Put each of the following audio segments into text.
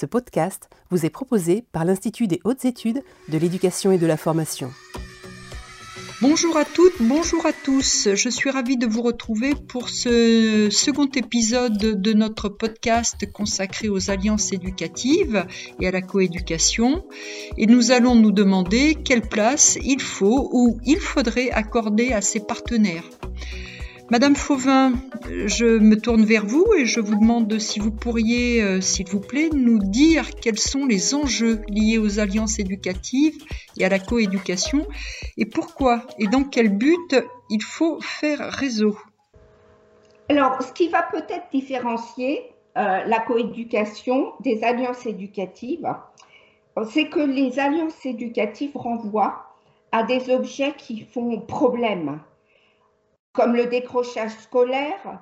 Ce podcast vous est proposé par l'Institut des hautes études de l'éducation et de la formation. Bonjour à toutes, bonjour à tous. Je suis ravie de vous retrouver pour ce second épisode de notre podcast consacré aux alliances éducatives et à la coéducation. Et nous allons nous demander quelle place il faut ou il faudrait accorder à ces partenaires. Madame Fauvin, je me tourne vers vous et je vous demande si vous pourriez, euh, s'il vous plaît, nous dire quels sont les enjeux liés aux alliances éducatives et à la coéducation et pourquoi et dans quel but il faut faire réseau. Alors, ce qui va peut-être différencier euh, la coéducation des alliances éducatives, c'est que les alliances éducatives renvoient à des objets qui font problème comme le décrochage scolaire,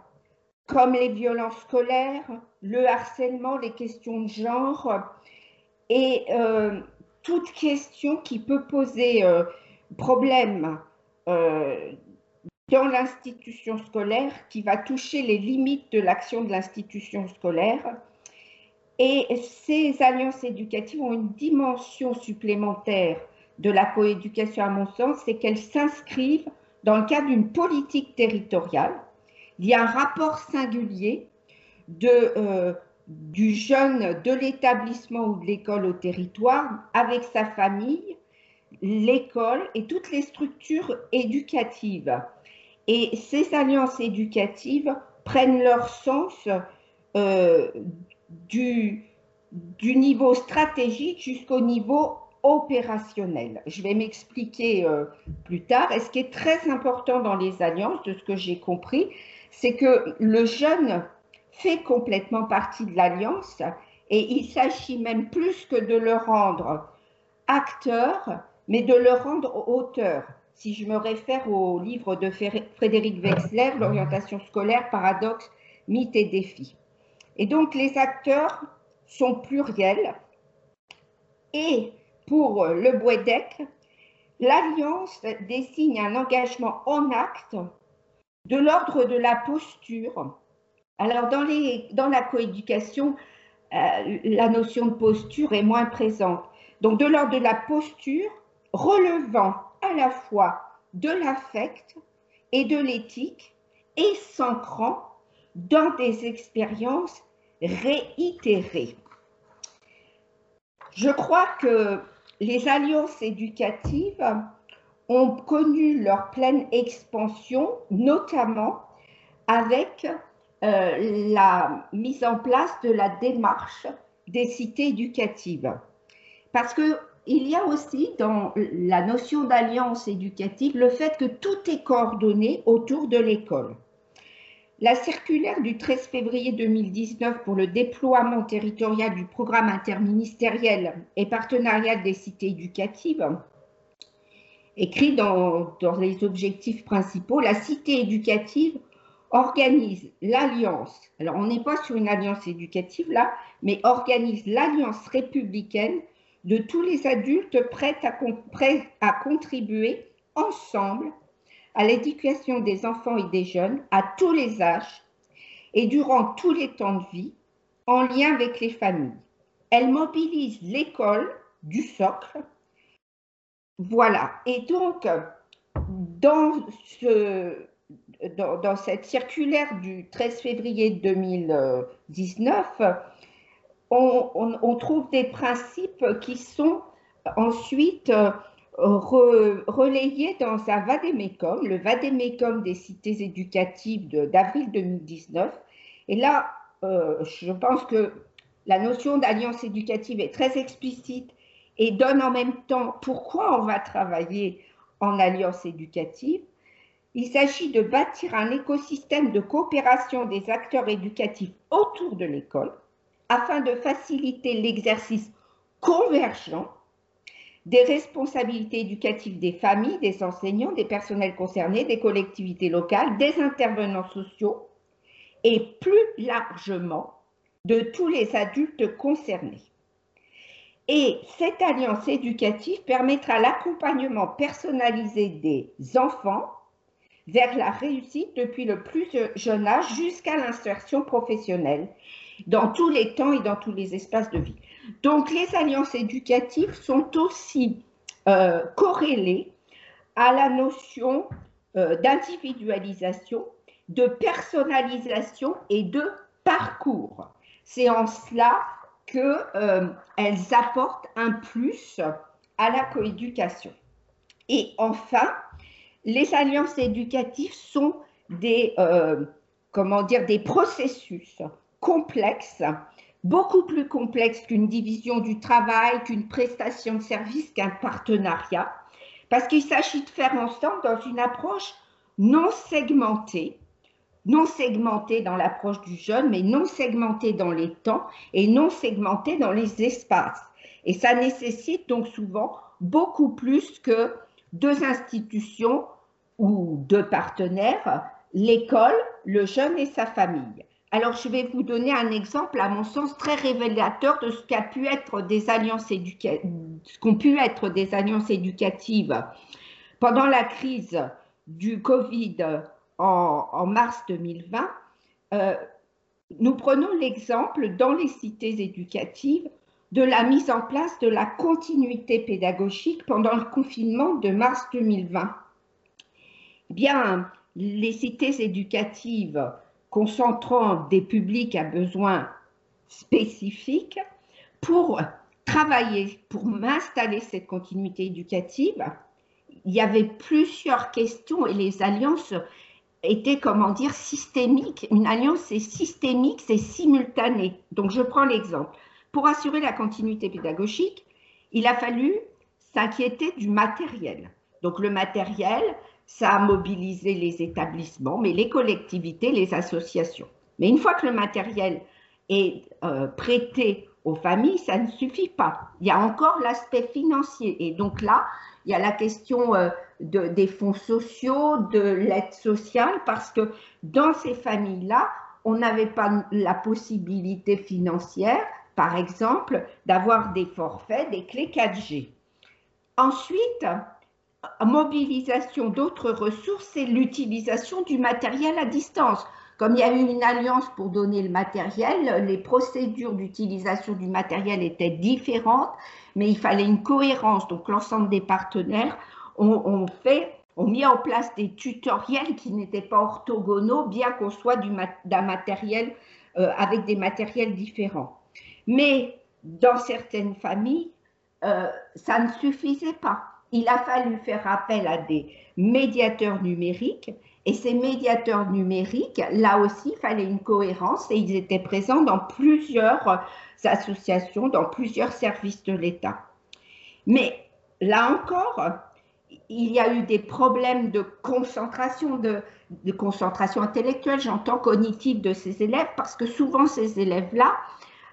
comme les violences scolaires, le harcèlement, les questions de genre et euh, toute question qui peut poser euh, problème euh, dans l'institution scolaire, qui va toucher les limites de l'action de l'institution scolaire. Et ces alliances éducatives ont une dimension supplémentaire de la coéducation, à mon sens, c'est qu'elles s'inscrivent dans le cadre d'une politique territoriale. Il y a un rapport singulier euh, du jeune de l'établissement ou de l'école au territoire avec sa famille, l'école et toutes les structures éducatives. Et ces alliances éducatives prennent leur sens euh, du, du niveau stratégique jusqu'au niveau opérationnel. Je vais m'expliquer euh, plus tard. Et ce qui est très important dans les alliances, de ce que j'ai compris, c'est que le jeune fait complètement partie de l'alliance et il s'agit même plus que de le rendre acteur, mais de le rendre auteur. Si je me réfère au livre de Frédéric Wexler, L'orientation scolaire, paradoxe, mythe et défi. Et donc les acteurs sont pluriels et pour le Boedec, l'alliance désigne un engagement en acte de l'ordre de la posture. Alors, dans, les, dans la coéducation, euh, la notion de posture est moins présente. Donc, de l'ordre de la posture, relevant à la fois de l'affect et de l'éthique et s'ancrant dans des expériences réitérées. Je crois que les alliances éducatives ont connu leur pleine expansion, notamment avec euh, la mise en place de la démarche des cités éducatives. Parce qu'il y a aussi dans la notion d'alliance éducative le fait que tout est coordonné autour de l'école. La circulaire du 13 février 2019 pour le déploiement territorial du programme interministériel et partenarial des cités éducatives écrit dans, les objectifs principaux, la cité éducative organise l'alliance, alors on n'est pas sur une alliance éducative là, mais organise l'alliance républicaine de tous les adultes prêts à contribuer ensemble à l'éducation des enfants et des jeunes à tous les âges et durant tous les temps de vie en lien avec les familles. Elle mobilise l'école du socle. Voilà. Et donc, dans, ce, dans, cette circulaire du 13 février 2019, on, on trouve des principes qui sont ensuite relayé dans un vadémécum, le vadémécum des cités éducatives d'avril 2019. Et là, euh, je pense que la notion d'alliance éducative est très explicite et donne en même temps pourquoi on va travailler en alliance éducative. Il s'agit de bâtir un écosystème de coopération des acteurs éducatifs autour de l'école afin de faciliter l'exercice convergent des responsabilités éducatives des familles, des enseignants, des personnels concernés, des collectivités locales, des intervenants sociaux et plus largement de tous les adultes concernés. Et cette alliance éducative permettra l'accompagnement personnalisé des enfants vers la réussite depuis le plus jeune âge jusqu'à l'insertion professionnelle. dans tous les temps et dans tous les espaces de vie. Donc les alliances éducatives sont aussi euh, corrélées à la notion euh, d'individualisation, de personnalisation et de parcours. C'est en cela qu'elles euh, apportent un plus à la coéducation. Et enfin, les alliances éducatives sont des, comment dire, des processus complexes, beaucoup plus complexes qu'une division du travail, qu'une prestation de service, qu'un partenariat, parce qu'il s'agit de faire ensemble dans une approche non segmentée, non segmentée dans l'approche du jeune, mais non segmentée dans les temps et non segmentée dans les espaces. Et ça nécessite donc souvent beaucoup plus que deux institutions ou deux partenaires, l'école, le jeune et sa famille. Alors, je vais vous donner un exemple, à mon sens, très révélateur de ce pu qu'ont pu être des alliances éducatives pendant la crise du Covid en, mars 2020. Euh, nous prenons l'exemple dans les cités éducatives de la mise en place de la continuité pédagogique pendant le confinement de mars 2020. Bien, les cités éducatives concentrant des publics à besoins spécifiques pour travailler, pour m'installer cette continuité éducative, il y avait plusieurs questions et les alliances étaient, comment dire, systémiques. Une alliance, c'est systémique, c'est simultané. Donc, je prends l'exemple. Pour assurer la continuité pédagogique, il a fallu s'inquiéter du matériel. Donc, le matériel, ça a mobilisé les établissements, mais les collectivités, les associations. Mais une fois que le matériel est euh, prêté aux familles, ça ne suffit pas. Il y a encore l'aspect financier. Et donc là, il y a la question euh, de, des fonds sociaux, de l'aide sociale, parce que dans ces familles-là, on n'avait pas la possibilité financière, par exemple, d'avoir des forfaits, des clés 4G. Ensuite, mobilisation d'autres ressources, c'est l'utilisation du matériel à distance. Comme il y a eu une alliance pour donner le matériel, les procédures d'utilisation du matériel étaient différentes, mais il fallait une cohérence. Donc l'ensemble des partenaires ont, fait, mis en place des tutoriels qui n'étaient pas orthogonaux, bien qu'on soit d'un matériel euh, avec des matériels différents. Mais dans certaines familles, euh, ça ne suffisait pas il a fallu faire appel à des médiateurs numériques. Et ces médiateurs numériques, là aussi, il fallait une cohérence et ils étaient présents dans plusieurs associations, dans plusieurs services de l'État. Mais là encore, il y a eu des problèmes de concentration, de, concentration intellectuelle, j'entends cognitive de ces élèves, parce que souvent ces élèves-là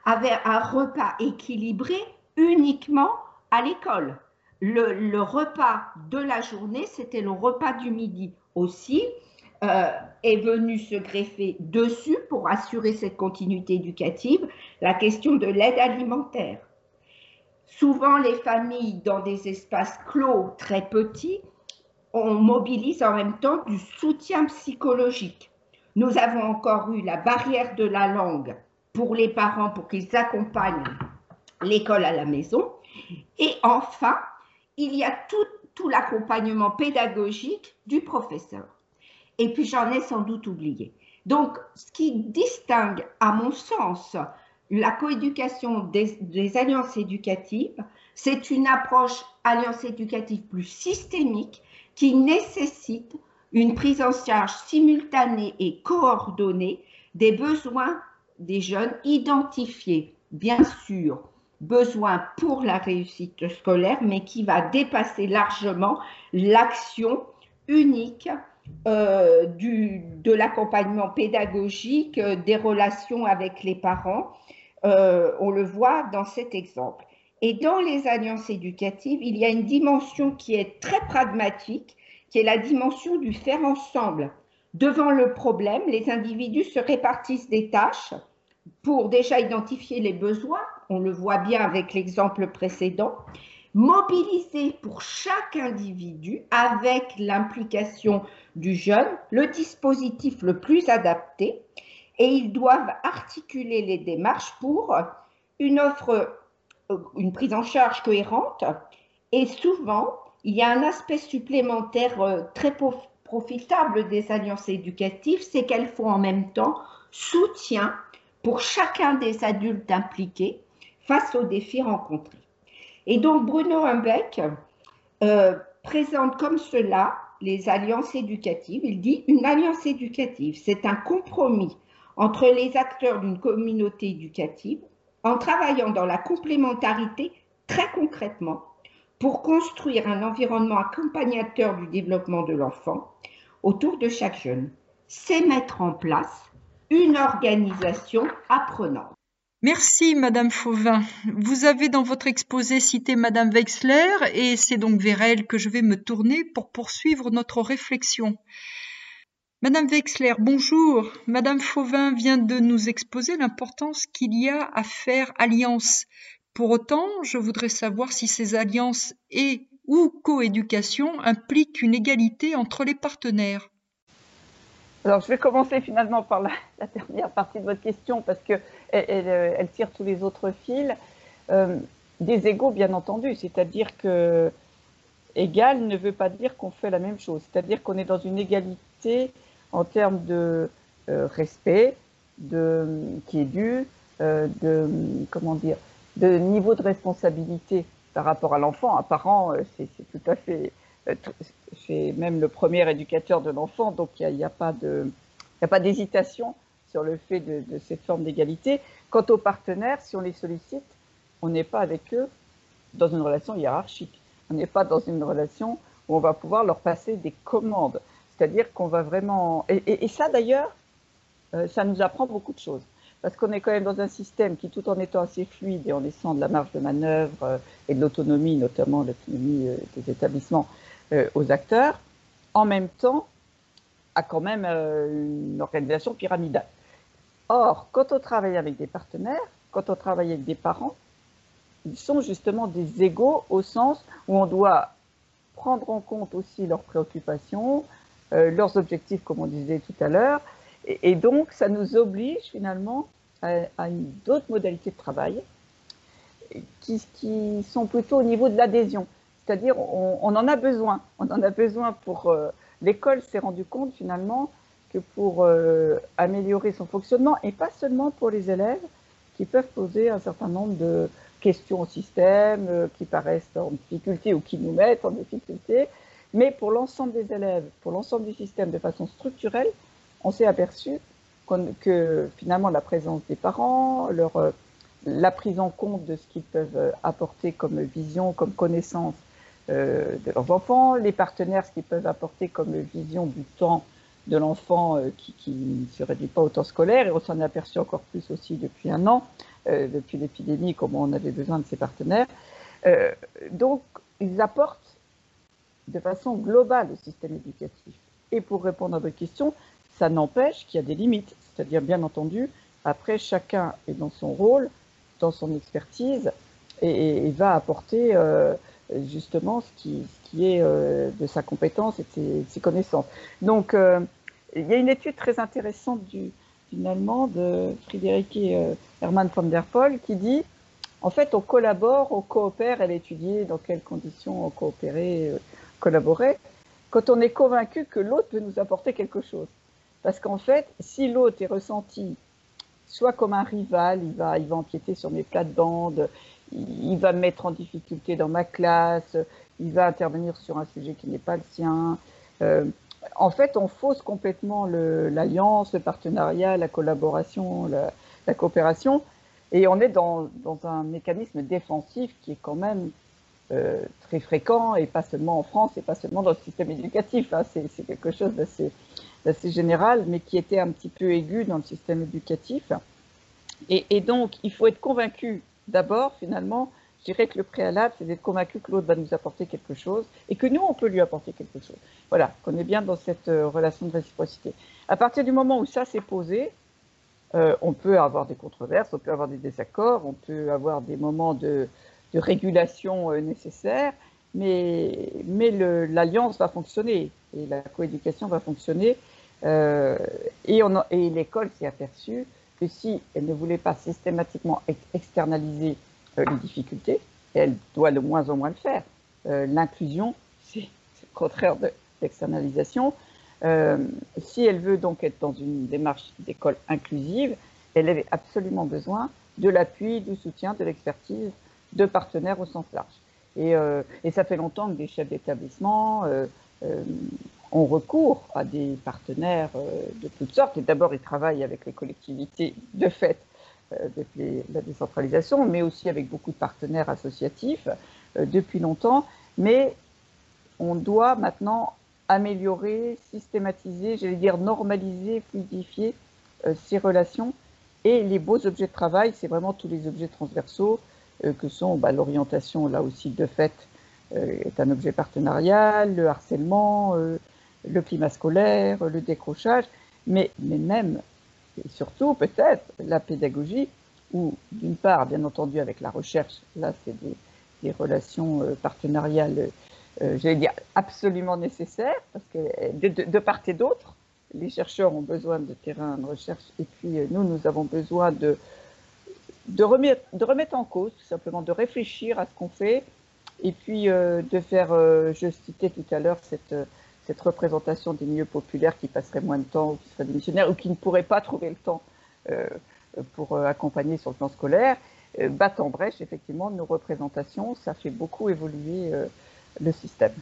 avaient un repas équilibré uniquement à l'école le, repas de la journée, c'était le repas du midi aussi, euh, est venu se greffer dessus pour assurer cette continuité éducative, la question de l'aide alimentaire. Souvent, les familles dans des espaces clos très petits, on mobilise en même temps du soutien psychologique. Nous avons encore eu la barrière de la langue pour les parents pour qu'ils accompagnent l'école à la maison. Et enfin, il y a tout, l'accompagnement pédagogique du professeur. Et puis j'en ai sans doute oublié. Donc, ce qui distingue, à mon sens, la coéducation des, des alliances éducatives, c'est une approche alliance éducative plus systémique qui nécessite une prise en charge simultanée et coordonnée des besoins des jeunes identifiés, bien sûr, besoin pour la réussite scolaire, mais qui va dépasser largement l'action unique euh, du, de l'accompagnement pédagogique, euh, des relations avec les parents. Euh, on le voit dans cet exemple. Et dans les alliances éducatives, il y a une dimension qui est très pragmatique, qui est la dimension du faire ensemble. Devant le problème, les individus se répartissent des tâches pour déjà identifier les besoins, on le voit bien avec l'exemple précédent, mobiliser pour chaque individu, avec l'implication du jeune, le dispositif le plus adapté. et ils doivent articuler les démarches pour une offre, euh, une prise en charge cohérente et souvent, il y a un aspect supplémentaire euh, très profitable des alliances éducatives, c'est qu'elles font en même temps soutien pour chacun des adultes impliqués face aux défis rencontrés. Et donc Bruno Humbeck euh, présente comme cela les alliances éducatives. Il dit une alliance éducative, c'est un compromis entre les acteurs d'une communauté éducative en travaillant dans la complémentarité très concrètement pour construire un environnement accompagnateur du développement de l'enfant autour de chaque jeune. C'est mettre en place une organisation apprenante. Merci, Madame Fauvin. Vous avez dans votre exposé cité Madame Wexler et c'est donc vers elle que je vais me tourner pour poursuivre notre réflexion. Madame Wexler, bonjour. Madame Fauvin vient de nous exposer l'importance qu'il y a à faire alliance. Pour autant, je voudrais savoir si ces alliances et ou coéducation impliquent une égalité entre les partenaires. Alors, je vais commencer finalement par la, dernière partie de votre question parce qu'elle elle, elle, tire tous les autres fils. Euh, des égaux, bien entendu, c'est-à-dire que égal ne veut pas dire qu'on fait la même chose, c'est-à-dire qu'on est dans une égalité en termes de euh, respect, de, qui est dû, euh, de, comment dire, de niveau de responsabilité par rapport à l'enfant. Un parent, c'est tout à fait c'est même le premier éducateur de l'enfant, donc il n'y a, pas d'hésitation sur le fait de, cette forme d'égalité. Quant aux partenaires, si on les sollicite, on n'est pas avec eux dans une relation hiérarchique. On n'est pas dans une relation où on va pouvoir leur passer des commandes. C'est-à-dire qu'on va vraiment... Et, ça d'ailleurs, euh, ça nous apprend beaucoup de choses. Parce qu'on est quand même dans un système qui, tout en étant assez fluide et en laissant de la marge de manœuvre euh, et de l'autonomie, notamment l'autonomie euh, des établissements, euh, aux acteurs, en même temps, a quand même euh, une organisation pyramidale. Or, quand on travaille avec des partenaires, quand on travaille avec des parents, ils sont justement des égaux au sens où on doit prendre en compte aussi leurs préoccupations, euh, leurs objectifs, comme on disait tout à l'heure, et, donc ça nous oblige finalement à, d'autres modalités de travail qui, sont plutôt au niveau de l'adhésion. C'est-à-dire, on, en a besoin. On en a besoin pour. Euh, l'école s'est rendu compte finalement que pour euh, améliorer son fonctionnement, et pas seulement pour les élèves qui peuvent poser un certain nombre de questions au système, euh, qui paraissent en difficulté ou qui nous mettent en difficulté, mais pour l'ensemble des élèves, pour l'ensemble du système de façon structurelle, on s'est aperçu que finalement la présence des parents, la prise en compte de ce qu'ils peuvent apporter comme vision, comme connaissance de leurs enfants, les partenaires, ce qu'ils peuvent apporter comme vision du temps de l'enfant euh, qui, qui, ne se réduit pas au temps scolaire, et on s'en est aperçu encore plus aussi depuis un an, euh, depuis l'épidémie, comment on avait besoin de ces partenaires. donc, ils apportent de façon globale au système éducatif. Et pour répondre à votre question, ça n'empêche qu'il y a des limites. C'est-à-dire, bien entendu, après, chacun est dans son rôle, dans son expertise, et, et va apporter justement ce qui, qui est euh, de sa compétence et de ses, connaissances. Donc, euh, il y a une étude très intéressante du, d'une Allemande, euh, Hermann von der Poel, qui dit en fait, on collabore, on coopère, elle a étudié dans quelles conditions on coopérait, collaborait, quand on est convaincu que l'autre peut nous apporter quelque chose. Parce qu'en fait, si l'autre est ressenti soit comme un rival, il va, il va empiéter sur mes plates-bandes, il va me mettre en difficulté dans ma classe, il va intervenir sur un sujet qui n'est pas le sien. Euh, en fait, on fausse complètement l'alliance, le, partenariat, la collaboration, la, coopération, et on est dans, un mécanisme défensif qui est quand même euh, très fréquent, et pas seulement en France, et pas seulement dans le système éducatif. Hein. C'est quelque chose d'assez général, mais qui était un petit peu aigu dans le système éducatif. Et, et donc, il faut être convaincu d'abord, finalement, je dirais que le préalable, c'est d'être convaincu que l'autre va nous apporter quelque chose et que nous, on peut lui apporter quelque chose. Voilà, qu'on est bien dans cette euh, relation de réciprocité. À partir du moment où ça s'est posé, euh, on peut avoir des controverses, on peut avoir des désaccords, on peut avoir des moments de, régulation euh, nécessaires, mais, l'alliance va fonctionner et la coéducation va fonctionner et, et l'école s'est aperçue que si elle ne voulait pas systématiquement externaliser les difficultés, elle doit de moins en moins le faire. L'inclusion, c'est le contraire de l'externalisation. si elle veut donc être dans une démarche d'école inclusive, elle avait absolument besoin de l'appui, du soutien, de l'expertise de partenaires au sens large. Et, euh, ça fait longtemps que des chefs d'établissement euh, euh, ont recours à des partenaires de toutes sortes. Et d'abord, ils travaillent avec les collectivités de fait depuis la décentralisation, mais aussi avec beaucoup de partenaires associatifs depuis longtemps. Mais on doit maintenant améliorer, systématiser, j'allais dire normaliser, fluidifier ces relations et les beaux objets de travail, c'est vraiment tous les objets transversaux euh, que sont bah, l'orientation, là aussi de fait, euh, est un objet partenarial, le harcèlement, euh, le climat scolaire, le décrochage, mais, mais même et surtout peut-être la pédagogie, où d'une part, bien entendu, avec la recherche, là c'est des, relations partenariales, j'allais dire, absolument nécessaires, parce que de, de, de part et d'autre, les chercheurs ont besoin de terrain de recherche et puis euh, nous, nous avons besoin de, de, remettre, de remettre en cause, tout simplement, de réfléchir à ce qu'on fait et puis euh, de faire, euh, je citais tout à l'heure cette, cette représentation des milieux populaires qui passeraient moins de temps ou qui seraient démissionnaires ou qui ne pourraient pas trouver le temps pour accompagner sur le plan scolaire. battre en brèche, effectivement, nos représentations, ça fait beaucoup évoluer le système.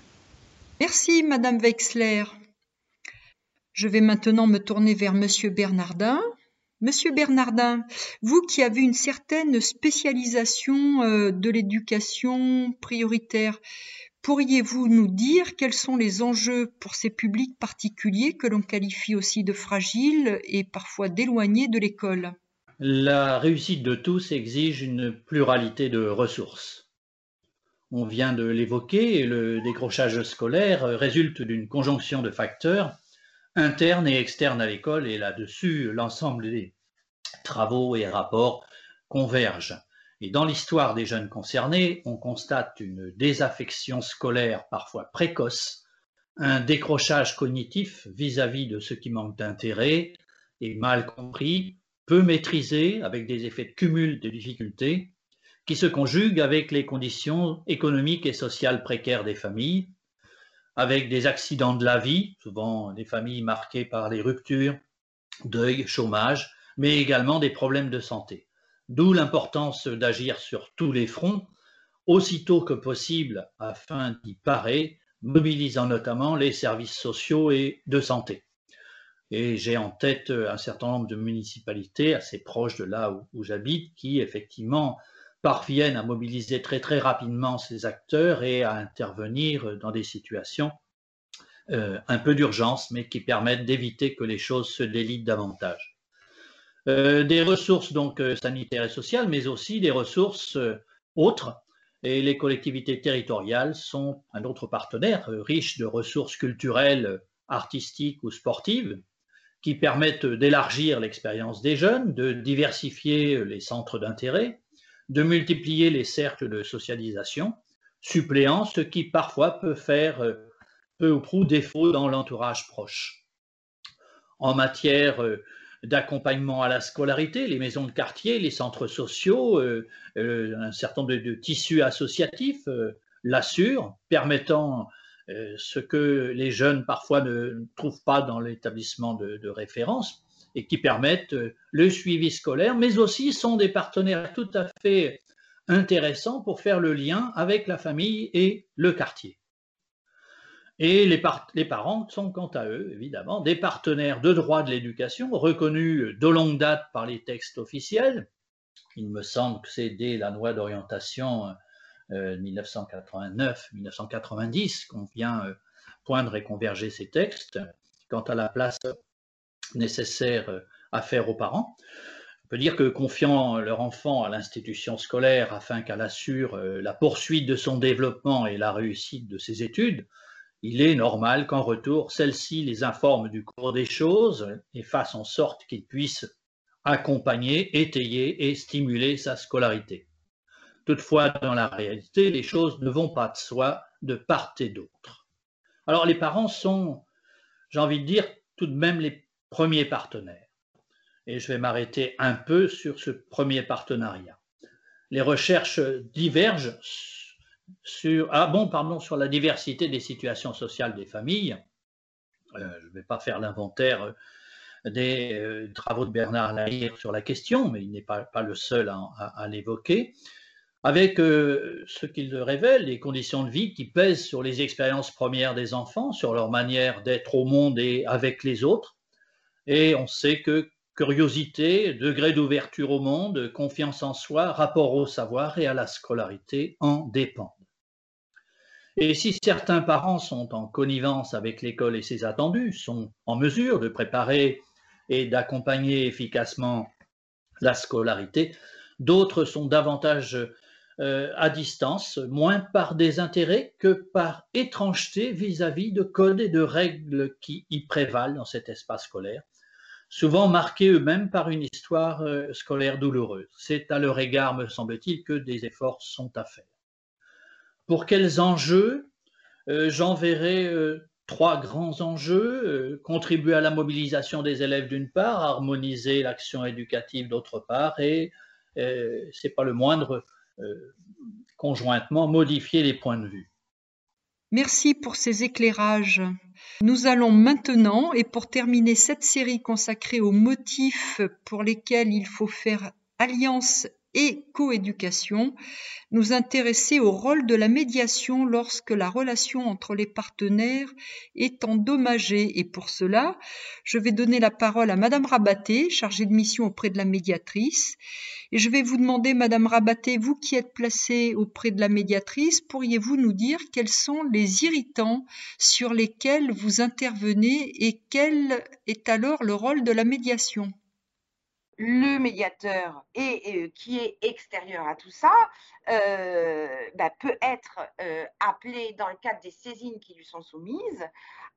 Merci, Madame Wexler. Je vais maintenant me tourner vers Monsieur Bernardin. Monsieur Bernardin, vous qui avez une certaine spécialisation euh, de l'éducation prioritaire, pourriez-vous nous dire quels sont les enjeux pour ces publics particuliers que l'on qualifie aussi de fragiles et parfois d'éloignés de l'école? La réussite de tous exige une pluralité de ressources. On vient de l'évoquer, le décrochage scolaire résulte d'une conjonction de facteurs interne et externe à l'école, et là-dessus, l'ensemble des travaux et rapports convergent. Et dans l'histoire des jeunes concernés, on constate une désaffection scolaire parfois précoce, un décrochage cognitif vis-à-vis de ce qui manque d'intérêt et mal compris, peu maîtrisé, avec des effets de cumul de difficultés, qui se conjuguent avec les conditions économiques et sociales précaires des familles, avec des accidents de la vie, souvent des familles marquées par les ruptures, deuil, chômage, mais également des problèmes de santé. D'où l'importance d'agir sur tous les fronts, aussitôt que possible, afin d'y parer, mobilisant notamment les services sociaux et de santé. Et j'ai en tête un certain nombre de municipalités assez proches de là où, j'habite qui, effectivement, parviennent à mobiliser très très rapidement ces acteurs et à intervenir dans des situations euh, un peu d'urgence, mais qui permettent d'éviter que les choses se délitent davantage. Euh, des ressources donc euh, sanitaires et sociales, mais aussi des ressources autres. Et les collectivités territoriales sont un autre partenaire riche de ressources culturelles, artistiques ou sportives, qui permettent d'élargir l'expérience des jeunes, de diversifier les centres d'intérêt, de multiplier les cercles de socialisation, suppléant ce qui parfois peut faire euh, peu ou prou défaut dans l'entourage proche. En matière euh, d'accompagnement à la scolarité, les maisons de quartier, les centres sociaux, euh, un certain nombre de, tissus associatifs l'assurent, permettant ce que les jeunes parfois ne trouvent pas dans l'établissement de référence, et qui permettent euh, le suivi scolaire, mais aussi sont des partenaires tout à fait intéressants pour faire le lien avec la famille et le quartier. Et les, parents sont quant à eux, évidemment, des partenaires de droit de l'éducation reconnus de longue date par les textes officiels. Il me semble que c'est dès la loi d'orientation 1989-1990 euh, qu'on vient euh, poindre et converger ces textes. Quant à la place nécessaires euh, à faire aux parents. On peut dire que confiant leur enfant à l'institution scolaire afin qu'elle assure euh, la poursuite de son développement et la réussite de ses études, il est normal qu'en retour, celle-ci les informe du cours des choses et fasse en sorte qu'ils puissent accompagner, étayer et stimuler sa scolarité. Toutefois, dans la réalité, les choses ne vont pas de soi de part et d'autre. Alors les parents sont, j'ai envie de dire, tout de même les premiers partenaires. Et je vais m'arrêter un peu sur ce premier partenariat. Les recherches divergent sur, ah bon, pardon, sur la diversité des situations sociales des familles. Euh, je ne vais pas faire l'inventaire des euh, travaux de Bernard Lahire sur la question, mais il n'est pas, le seul à, l'évoquer, avec euh, ce qu'il révèle, les conditions de vie qui pèsent sur les expériences premières des enfants, sur leur manière d'être au monde et avec les autres. Et on sait que curiosité, degré d'ouverture au monde, confiance en soi, rapport au savoir et à la scolarité en dépendent. Et si certains parents sont en connivence avec l'école et ses attendus, sont en mesure de préparer et d'accompagner efficacement la scolarité. D'autres sont davantage euh, à distance, moins par des intérêts que par étrangeté vis-à-vis de codes et de règles qui y prévalent dans cet espace scolaire, souvent marqués eux-mêmes par une histoire euh, scolaire douloureuse. C'est à leur égard, me semble-t-il, que des efforts sont à faire. Pour quels enjeux euh, J'enverrai trois grands enjeux, euh, contribuer à la mobilisation des élèves d'une part, harmoniser l'action éducative d'autre part, et euh, c'est pas le moindre, euh, conjointement modifier les points de vue. Merci pour ces éclairages. Nous allons maintenant, et pour terminer cette série consacrée aux motifs pour lesquels il faut faire alliance et coéducation, nous intéresser au rôle de la médiation lorsque la relation entre les partenaires est endommagée. Et pour cela, je vais donner la parole à Madame Rabaté, chargée de mission auprès de la médiatrice. Et je vais vous demander, Madame Rabaté, vous qui êtes placée auprès de la médiatrice, pourriez-vous nous dire quels sont les irritants sur lesquels vous intervenez et quel est alors le rôle de la médiation? Le médiateur et, qui est extérieur à tout ça euh, bah, peut être euh, appelé dans le cadre des saisines qui lui sont soumises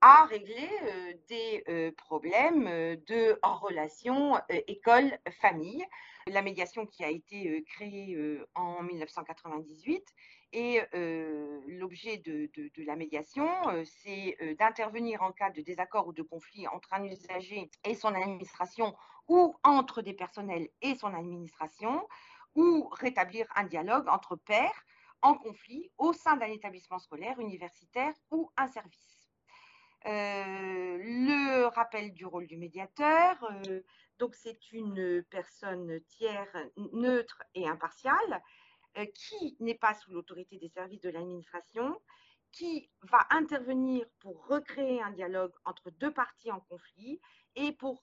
à régler euh, des problèmes de en relation école-famille. La médiation qui a été créée en 1998 et l'objet de, la médiation, c'est d'intervenir en cas de désaccord ou de conflit entre un usager et son administration ou entre des personnels et son administration, ou rétablir un dialogue entre pairs en conflit au sein d'un établissement scolaire, universitaire ou un service. le rappel du rôle du médiateur, donc c'est une personne tiers neutre et impartiale qui n'est pas sous l'autorité des services de l'administration, qui va intervenir pour recréer un dialogue entre deux parties en conflit et pour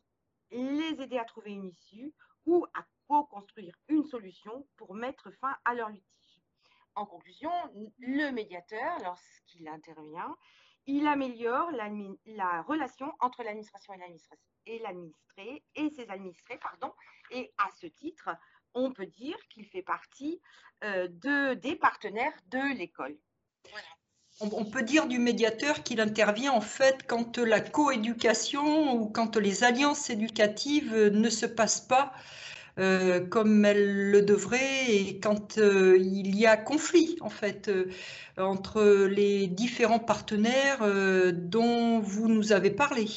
les aider à trouver une issue ou à co-construire une solution pour mettre fin à leur litige. En conclusion, le médiateur, lorsqu'il intervient, il améliore la, relation entre l'administration et l'administré et ses administrés, pardon, et à ce titre, on peut dire qu'il fait partie euh, de, des partenaires de l'école. On peut dire du médiateur qu'il intervient en fait quand la coéducation ou quand les alliances éducatives ne se passent pas euh, comme elles le devraient et quand euh, il y a conflit en fait entre les différents partenaires dont vous nous avez parlé.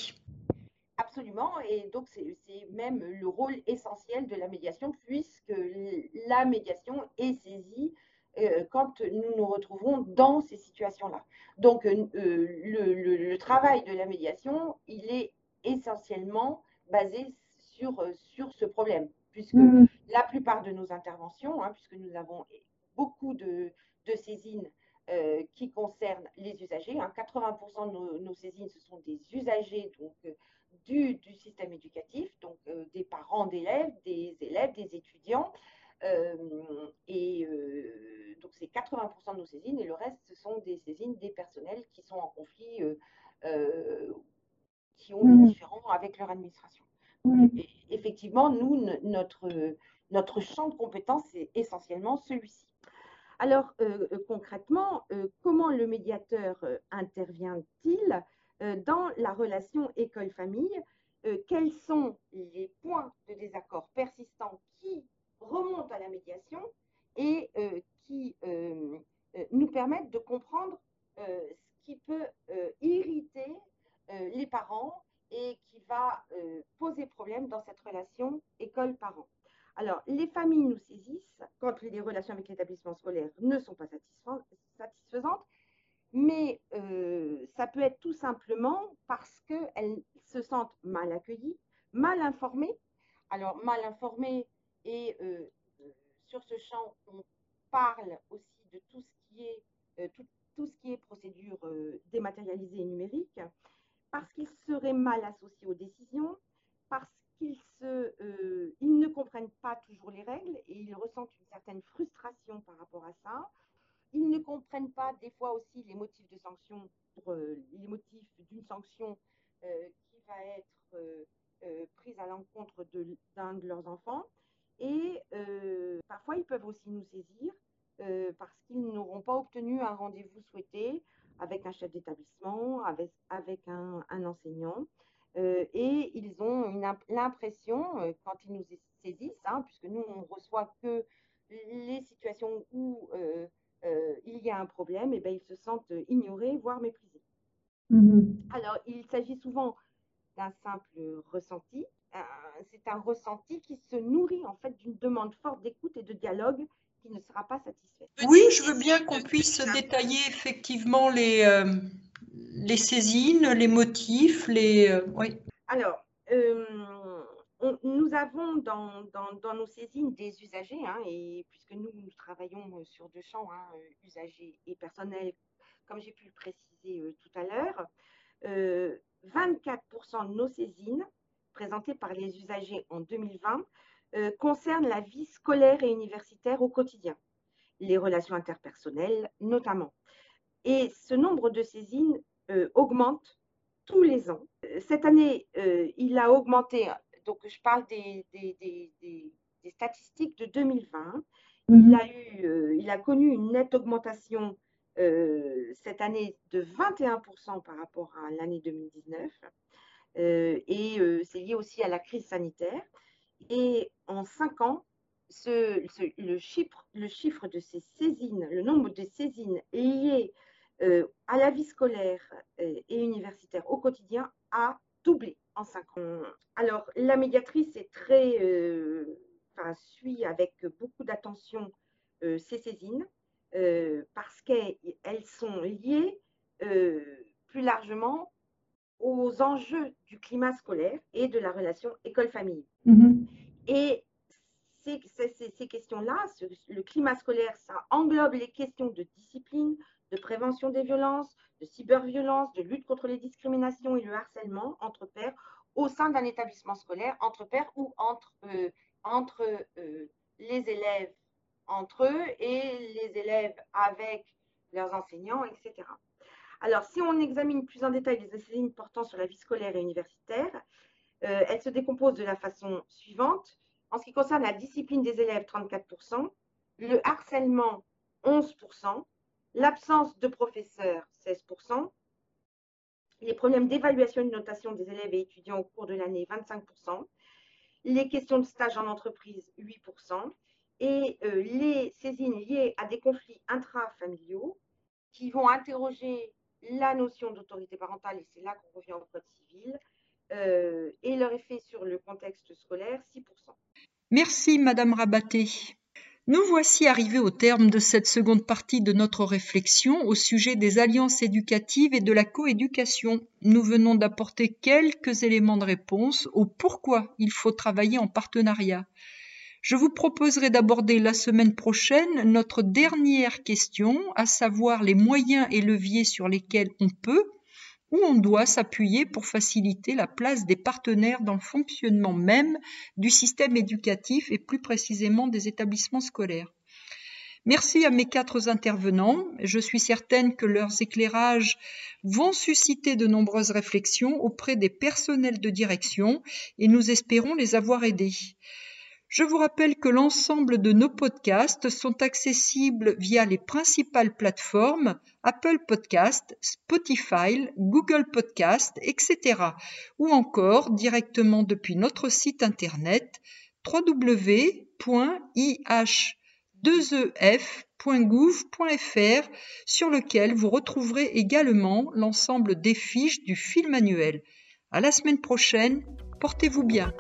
Absolument, et donc c'est même le rôle essentiel de la médiation, puisque la médiation est saisie euh, quand nous nous retrouvons dans ces situations-là. Donc euh, le, travail de la médiation, il est essentiellement basé sur, euh, sur ce problème, puisque mmh. la plupart de nos interventions, hein, puisque nous avons beaucoup de, de saisines qui concernent les usagers. 80% hein, de nos, nos, saisines, ce sont des usagers, donc du, système éducatif, donc euh, des parents d'élèves, des élèves, des étudiants. Euh, et euh, donc c'est 80% de nos saisines et le reste, ce sont des saisines des personnels qui sont en conflit, qui ont des mmh. différends avec leur administration. Mmh. effectivement, nous, notre, notre champ de compétences est essentiellement celui-ci. Alors, concrètement, comment le médiateur intervient-il? Euh, dans la relation école-famille, euh, quels sont les points de désaccord persistants qui remontent à la médiation et euh, qui nous permettent de comprendre ce qui peut irriter les parents et qui va poser problème dans cette relation école-parent. Alors, les familles nous saisissent quand les relations avec l'établissement scolaire ne sont pas satisfaisantes mais ça peut être tout simplement parce qu'elles se sentent mal accueillies, mal informées. Alors, mal informées et sur ce champ, on parle aussi de tout ce qui est, tout, tout, ce qui est procédure dématérialisée et numérique, parce qu'ils seraient mal associés aux décisions, parce qu'ils euh, ils ne comprennent pas toujours les règles et ils ressentent une certaine frustration par rapport à ça. Ils ne comprennent pas des fois aussi les motifs de sanction, euh, les motifs d'une sanction euh, qui va être prise à l'encontre d'un de, leurs enfants. Et parfois, ils peuvent aussi nous saisir parce qu'ils n'auront pas obtenu un rendez-vous souhaité avec un chef d'établissement, avec, un, enseignant. Euh, et ils ont l'impression, euh, quand ils nous saisissent, hein, puisque nous, on ne reçoit que les situations où euh, il y a un problème, et ben, ils se sentent ignorés, voire méprisés. Mmh Alors, il s'agit souvent d'un simple ressenti. C'est un ressenti qui se nourrit en fait d'une demande forte d'écoute et de dialogue qui ne sera pas satisfaite. Oui, je veux bien qu'on puisse détailler effectivement les, les saisines, les motifs, les. Euh, oui. Alors, euh, nous avons dans, nos saisines des usagers, hein, et puisque nous, travaillons sur deux champs, hein, usagers et personnels, comme j'ai pu le préciser euh, tout à l'heure, 24% de nos saisines présentées par les usagers en 2020 concernent la vie scolaire et universitaire au quotidien, les relations interpersonnelles notamment. Et ce nombre de saisines euh, augmente tous les ans. Euh, cette année, euh, il a augmenté, donc je parle des, statistiques de 2020. Il, mhm. a eu, il a connu une nette augmentation cette année de 21% par rapport à l'année 2019. et c'est lié aussi à la crise sanitaire. Et en cinq ans, le, chiffre, le chiffre de ces saisines, le nombre de saisines liées euh, à la vie scolaire euh, et universitaire au quotidien a doublé en cinq ans. Alors, la médiatrice est très, euh, suit avec beaucoup d'attention ces saisines parce qu'elles sont liées plus largement aux enjeux du climat scolaire et de la relation école-famille. Mm-hmm. Et ces, ces questions-là, le climat scolaire, ça englobe les questions de discipline, de prévention des violences, de cyberviolence, de lutte contre les discriminations et le harcèlement entre pairs au sein d'un établissement scolaire, entre pairs ou entre, euh, entre euh, les élèves entre eux et les élèves avec leurs enseignants, etc. Alors, si on examine plus en détail les disciplines portant sur la vie scolaire et universitaire, euh, elles se décomposent de la façon suivante. En ce qui concerne la discipline des élèves, 34%, le harcèlement, 11%, l'absence de professeurs, 16%, les problèmes d'évaluation et de notation des élèves et étudiants au cours de l'année, 25%, les questions de stage en entreprise, 8%, et euh, les saisines liées à des conflits intrafamiliaux qui vont interroger la notion d'autorité parentale, et c'est là qu'on revient au Code civil, euh, et leur effet sur le contexte scolaire, 6%. Merci, Madame Rabaté. Nous voici arrivés au terme de cette seconde partie de notre réflexion au sujet des alliances éducatives et de la coéducation. Nous venons d'apporter quelques éléments de réponse au pourquoi il faut travailler en partenariat. Je vous proposerai d'aborder la semaine prochaine notre dernière question, à savoir les moyens et leviers sur lesquels on peut où on doit s'appuyer pour faciliter la place des partenaires dans le fonctionnement même du système éducatif et plus précisément des établissements scolaires. Merci à mes quatre intervenants. Je suis certaine que leurs éclairages vont susciter de nombreuses réflexions auprès des personnels de direction et nous espérons les avoir aidés. Je vous rappelle que l'ensemble de nos podcasts sont accessibles via les principales plateformes Apple Podcast, Spotify, Google Podcast, etc. ou encore directement depuis notre site internet www.ih2ef.gouv.fr sur lequel vous retrouverez également l'ensemble des fiches du film annuel. À la semaine prochaine, portez-vous bien.